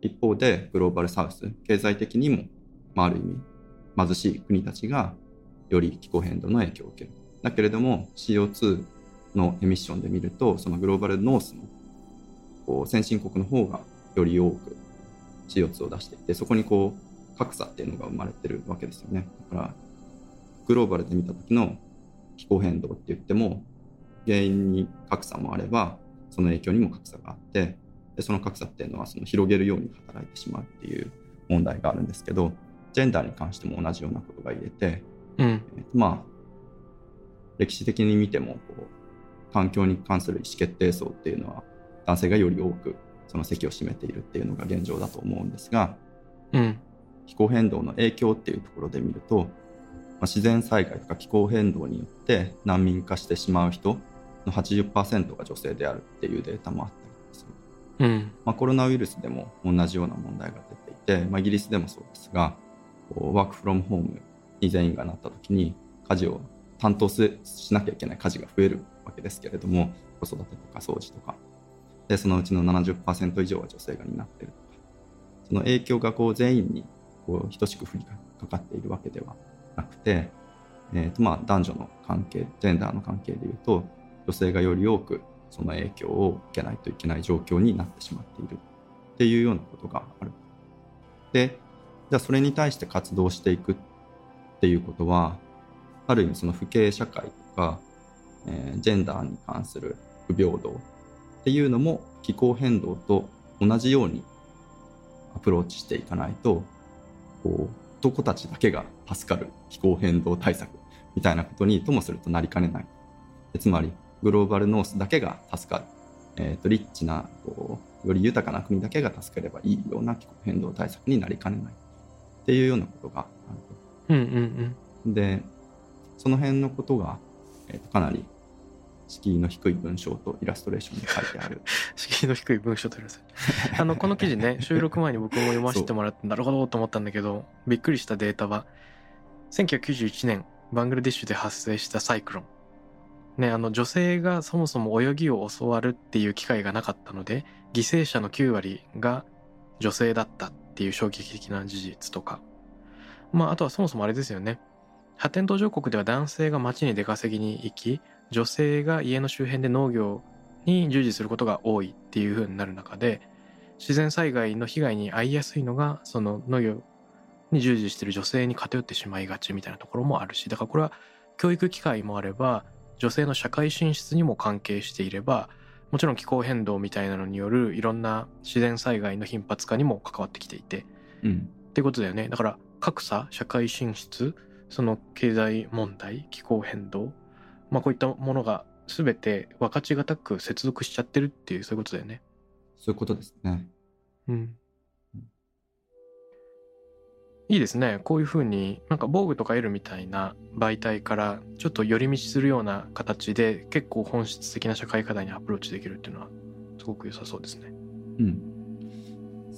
一方で、グローバルサウス、経済的にも、まあ、ある意味、貧しい国たちが、より気候変動の影響を受ける。だけれども、CO2 のエミッションで見ると、そのグローバルノースの先進国の方がより多く CO2 を出していて、そこにこう格差っていうのが生まれてるわけですよね。だから、グローバルで見た時の気候変動って言っても、原因に格差もあれば、その影響にも格差があって、でその格差っていうのはその広げるように働いてしまうっていう問題があるんですけど、ジェンダーに関しても同じようなことが言えて、うん。えーとまあ、歴史的に見てもこう環境に関する意思決定層っていうのは男性がより多くその席を占めているっていうのが現状だと思うんですがうん。気候変動の影響っていうところで見ると、まあ、自然災害とか気候変動によって難民化してしまう人の80%が女性であるっていうデータもあったりする。うん。まあ、コロナウイルスでも同じような問題が出ていて、まあ、イギリスでもそうですが、ワークフロムホームに全員がなった時に家事を担当すしなきゃいけない家事が増えるわけですけれども、子育てとか掃除とか。で、そのうちの70%以上は女性が担っているとか。その影響がこう全員にこう等しく降りかかっているわけではなくて、えーとまあ、男女の関係、ジェンダーの関係でいうと、女性がより多くその影響を受けないといけない状況になってしまっているっていうようなことがある。で、じゃあそれに対して活動していくっていうことはある意味その不敬社会とか、えージェンダーに関する不平等っていうのも気候変動と同じようにアプローチしていかないとこう男たちだけが助かる気候変動対策みたいなことにともするとなりかねない。でつまりグローバルノースだけが助かる、えー、とリッチなこうより豊かな国だけが助かればいいような気候変動対策になりかねない。っていうようなことがあると。うんうんうん。でその辺のことが、えーとかなり敷居の低い文章とイラストレーションに書いてある。敷居の低い文章というかあのこの記事ね 収録前に僕も読ませてもらってなるほどと思ったんだけどびっくりしたデータは1991年バングラディッシュで発生したサイクロン。ねあの女性がそもそも泳ぎを教わるっていう機会がなかったので犠牲者の9割が女性だったっていう衝撃的な事実とか。まああとはそもそもあれですよね。発展途上国では男性が町に出稼ぎに行き女性が家の周辺で農業に従事することが多いっていう風になる中で自然災害の被害に遭いやすいのがその農業に従事している女性に偏ってしまいがちみたいなところもあるしだからこれは教育機会もあれば女性の社会進出にも関係していればもちろん気候変動みたいなのによるいろんな自然災害の頻発化にも関わってきていてうん。ってことだよね。だから格差社会進出その経済問題気候変動まあこういったものが全て分かちがたく接続しちゃってるっていうそういうことだよね。そういうことですねうん。いいですね。こういうふうになんか防具とか L みたいな媒体からちょっと寄り道するような形で結構本質的な社会課題にアプローチできるっていうのはすごく良さそうですね。うん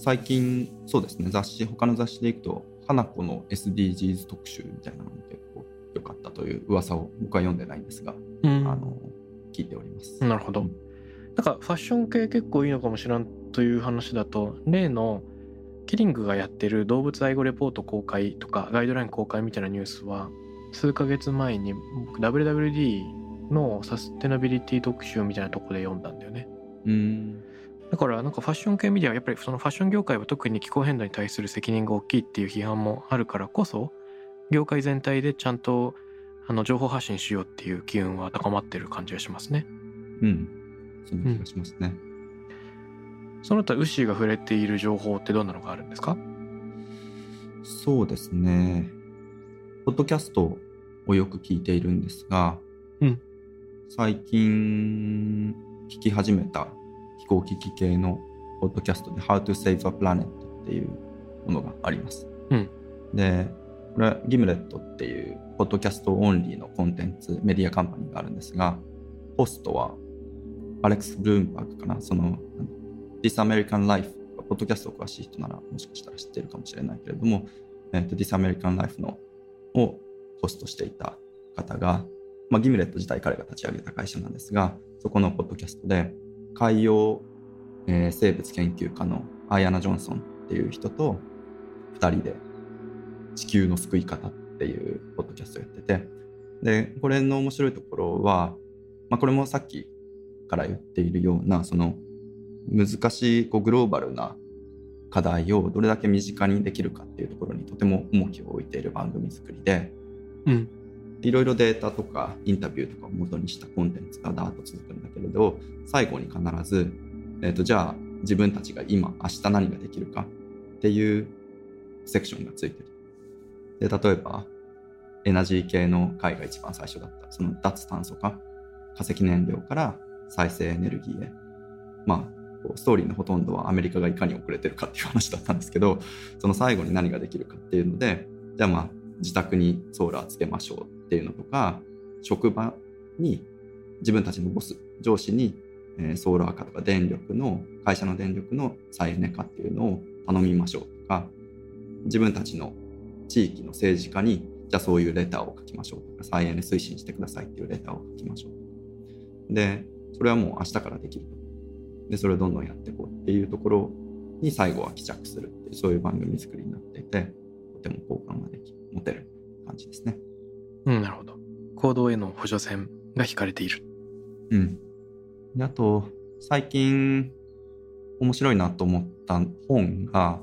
最近そうですね雑誌他の雑誌でいくと花子の SDGs 特集みたいなのも結構良かったという噂を僕は読んでないんですが、うんあの聞いております。なるほど。なんかファッション系結構いいのかもしらんという話だと例のキリングがやってる動物愛護レポート公開とかガイドライン公開みたいなニュースは数ヶ月前に僕 WWD のサステナビリティ特集みたいなとこで読んだんだよね。うんだからなんかファッション系メディアはやっぱりそのファッション業界は特に気候変動に対する責任が大きいっていう批判もあるからこそ業界全体でちゃんとあの情報発信しようっていう機運は高まってる感じがしますね。うんそんな気がしますね。その他ウッシーが触れている情報ってどんなのがあるんですか？そうですね。ポッドキャストをよく聞いているんですが、うん最近聞き始めた飛行機器系のポッドキャストで How to Save a Planet っていうものがあります。うんで、ギムレットっていうポッドキャストオンリーのコンテンツメディアカンパニーがあるんですが、ホストはアレックス・ブルームバーグかな、その This American Life ポッドキャストを詳しい人ならもしかしたら知ってるかもしれないけれども、えーと This American Life のをホストしていた方が、まあ、ギムレット自体彼が立ち上げた会社なんですが、そこのポッドキャストで海洋、えー生物研究家のアイアナ・ジョンソンっていう人と2人で地球の救い方っていうポッドキャストをやってて、で、これの面白いところは、まあ、これもさっきから言っているような、その難しいこうグローバルな課題をどれだけ身近にできるかっていうところにとても重きを置いている番組作りで、うんいろいろデータとかインタビューとかを元にしたコンテンツがダーッと続くんだけれど最後に必ず、えー、とじゃあ自分たちが今明日何ができるかっていうセクションがついてる。で例えばエナジー系の回が一番最初だった。その脱炭素化化石燃料から再生エネルギーへ。まあストーリーのほとんどはアメリカがいかに遅れてるかっていう話だったんですけどその最後に何ができるかっていうのでじゃあまあ自宅にソーラーつけましょうっていうのとか職場に自分たちのボス上司に、ソーラー化とか電力の会社の電力の再エネ化っていうのを頼みましょうとか自分たちの地域の政治家にじゃあそういうレターを書きましょうとか再エネ推進してくださいっていうレターを書きましょうでそれはもう明日からできるとでそれをどんどんやっていこうっていうところに最後は帰着するっていうそういう番組作りになっていてとても好感ができ持てる感じですね。うん、なるほど。行動への補助線が引かれている。うん。であと、最近面白いなと思った本が、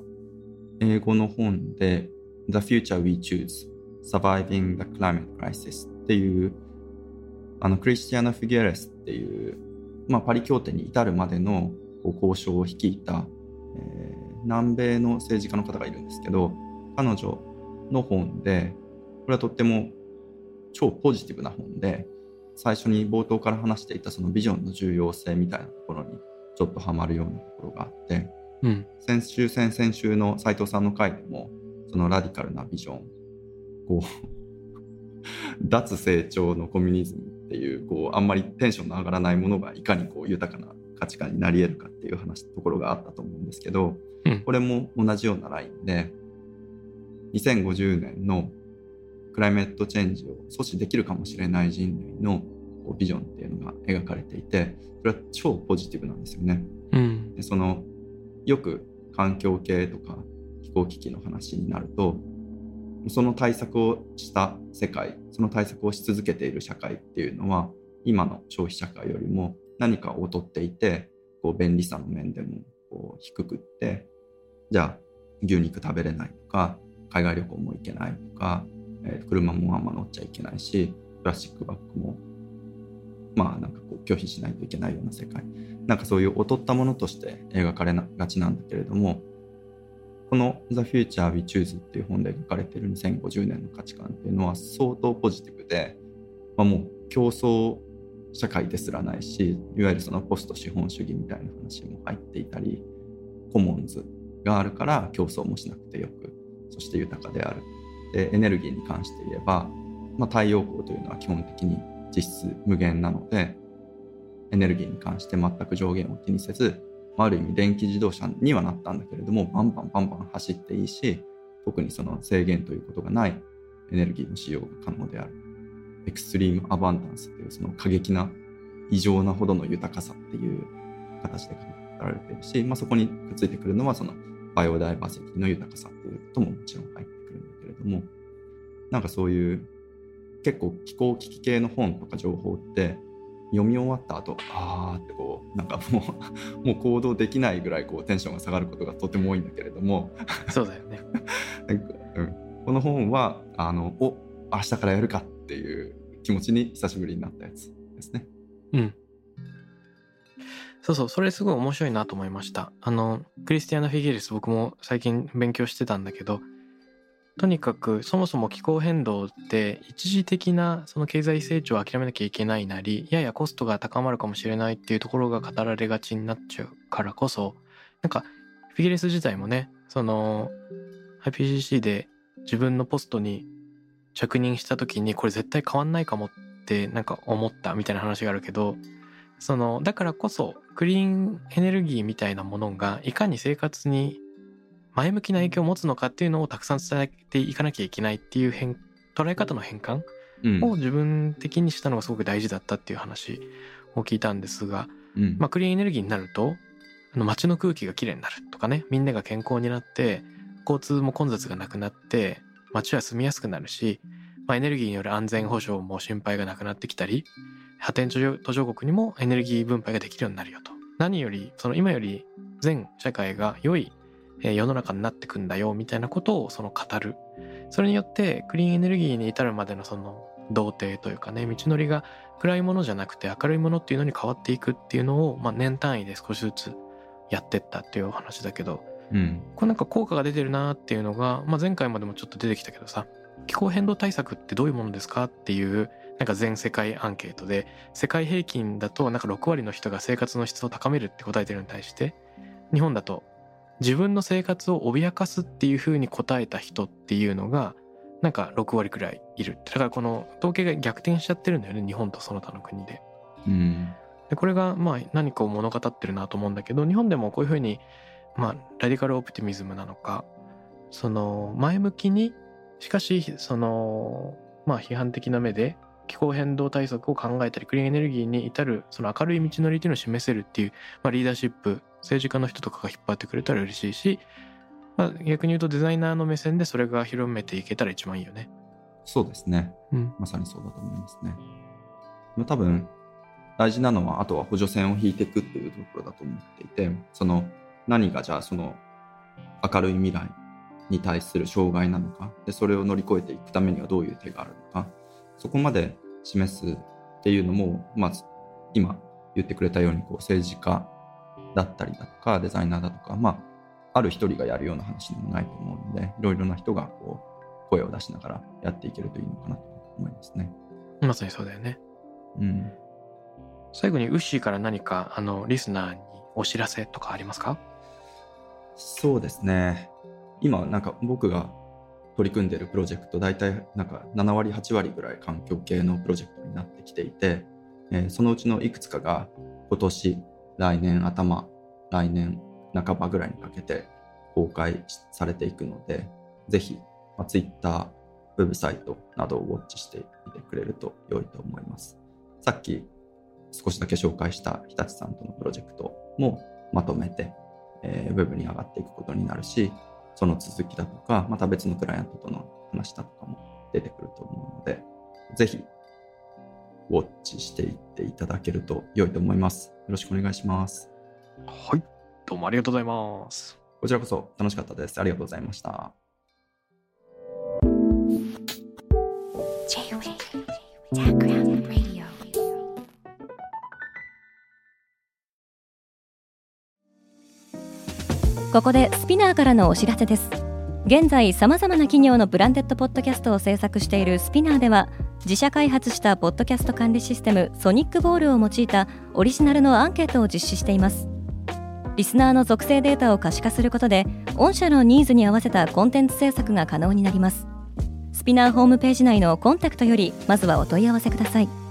英語の本で The Future We Choose Surviving the Climate Crisis っていうあのクリスティアノ・フィゲレスっていう、まあ、パリ協定に至るまでの交渉を率いた、えー南米の政治家の方がいるんですけど彼女の本でこれはとっても超ポジティブな本で最初に冒頭から話していたそのビジョンの重要性みたいなところにちょっとハマるようなところがあってうん。先週先々週の斉藤さんの回でもそのラディカルなビジョンこう 脱成長のコミュニズムっていうこうあんまりテンションの上がらないものがいかにこう豊かな価値観になり得るかっていう話ところがあったと思うんですけど、うんこれも同じようなラインで2050年のクライメットチェンジを阻止できるかもしれない人類のこうビジョンっていうのが描かれていてそれは超ポジティブなんですよね。うん。でそのよく環境系とか気候危機の話になるとその対策をした世界その対策をし続けている社会っていうのは今の消費社会よりも何か劣っていてこう便利さの面でもこう低くってじゃあ牛肉食べれないとか海外旅行も行けないとか、えー車もあんま乗っちゃいけないしプラスチックバッグもまあなんかこう拒否しないといけないような世界。なんかそういう劣ったものとして描かれがちなんだけれどもこの「The Future We Choose」っていう本で描かれてる2050年の価値観っていうのは相当ポジティブで、まあ、もう競争社会ですらないしいわゆるそのポスト資本主義みたいな話も入っていたりコモンズがあるから競争もしなくてよくそして豊かである。でエネルギーに関して言えば、まあ、太陽光というのは基本的に実質無限なのでエネルギーに関して全く上限を気にせずある意味電気自動車にはなったんだけれどもバンバンバンバン走っていいし特にその制限ということがないエネルギーの使用が可能である。エクストリームアバンダンスというその過激な異常なほどの豊かさっていう形で語られているし、まあ、そこにくっついてくるのはそのバイオダイバーシティの豊かさっていうことももちろん入ってくるんだけれどもなんかそういう結構気候危機系の本とか情報って読み終わった後あーってこうなんかもう もう行動できないぐらいこうテンションが下がることがとても多いんだけれどもそうだよね。うん、この本はあのお明日からやるかっていう気持ちに久しぶりになったやつですね。うん。そうそう、それすごい面白いなと思いました。あの、クリスティアナ・フィギレス僕も最近勉強してたんだけど、とにかくそもそも気候変動って一時的なその経済成長を諦めなきゃいけないなり、ややコストが高まるかもしれないっていうところが語られがちになっちゃうからこそ、なんかフィギレス自体もね、その IPCC で自分のポストに着任した時にこれ絶対変わんないかもってなんか思ったみたいな話があるけどそのだからこそクリーンエネルギーみたいなものがいかに生活に前向きな影響を持つのかっていうのをたくさん伝えていかなきゃいけないっていう変捉え方の変換うん。を自分的にしたのがすごく大事だったっていう話を聞いたんですが、うん。まあ、クリーンエネルギーになるとあの街の空気がきれいになるとかねみんなが健康になって交通も混雑がなくなって街は住みやすくなるし、まあ、エネルギーによる安全保障も心配がなくなってきたり発展途上国にもエネルギー分配ができるようになるよと。何よりその今より全社会が良いえー世の中になってくんだよみたいなことをその語る。それによってクリーンエネルギーに至るまでのその童貞というかね道のりが暗いものじゃなくて明るいものっていうのに変わっていくっていうのを、まあ、年単位で少しずつやってったっていうお話だけど。うん。これなんか効果が出てるなっていうのが、まあ、前回までもちょっと出てきたけどさ気候変動対策ってどういうものですかっていうなんか全世界アンケートで世界平均だとなんか6割の人が生活の質を高めるって答えてるのに対して日本だと自分の生活を脅かすっていうふうに答えた人っていうのがなんか6割くらいいるだからこの統計が逆転しちゃってるんだよね日本とその他の国で。うんでこれがまあ何かを物語ってるなと思うんだけど日本でもこういうふうにまあラディカルオプティミズムなのかその前向きにしかしそのまあ批判的な目で気候変動対策を考えたりクリーンエネルギーに至るその明るい道のりっていうのを示せるっていう、まあ、リーダーシップ政治家の人とかが引っ張ってくれたら嬉しいし、まあ、逆に言うとデザイナーの目線でそれが広めていけたら一番いいよね。そうですね。うんまさにそうだと思いますね。でも多分大事なのはあとは補助線を引いていくっていうところだと思っていてその何がじゃあその明るい未来に対する障害なのかでそれを乗り越えていくためにはどういう手があるのかそこまで示すっていうのも、まあ、今言ってくれたようにこう政治家だったりだとかデザイナーだとか、まあ、ある一人がやるような話でもないと思うのでいろいろな人がこう声を出しながらやっていけるといいのかなと思いますね。まさにそうだよね。うん、最後にウッシーから何かあのリスナーにお知らせとかありますか？そうですね今なんか僕が取り組んでるプロジェクト大体なんか7割8割ぐらい環境系のプロジェクトになってきていて、えーそのうちのいくつかが今年来年頭来年半ばぐらいにかけて公開されていくのでぜひ、まあ、Twitter ウェブサイトなどをウォッチしてみてくれると良いと思います。さっき少しだけ紹介した日立さんとのプロジェクトもまとめて、えーウェブに上がっていくことになるしその続きだとかまた別のクライアントとの話だとかも出てくると思うのでぜひウォッチしていっていただけると良いと思います。ろしくお願いします。はい。どうもありがとうございます。こちらこそ楽しかったです。ありがとうございました。ここでスピナーからのお知らせです。現在さまざまな企業のブランデッドポッドキャストを制作しているスピナーでは自社開発したポッドキャスト管理システムソニックボールを用いたオリジナルのアンケートを実施しています。リスナーの属性データを可視化することで御社のニーズに合わせたコンテンツ制作が可能になります。スピナーホームページ内のコンタクトよりまずはお問い合わせください。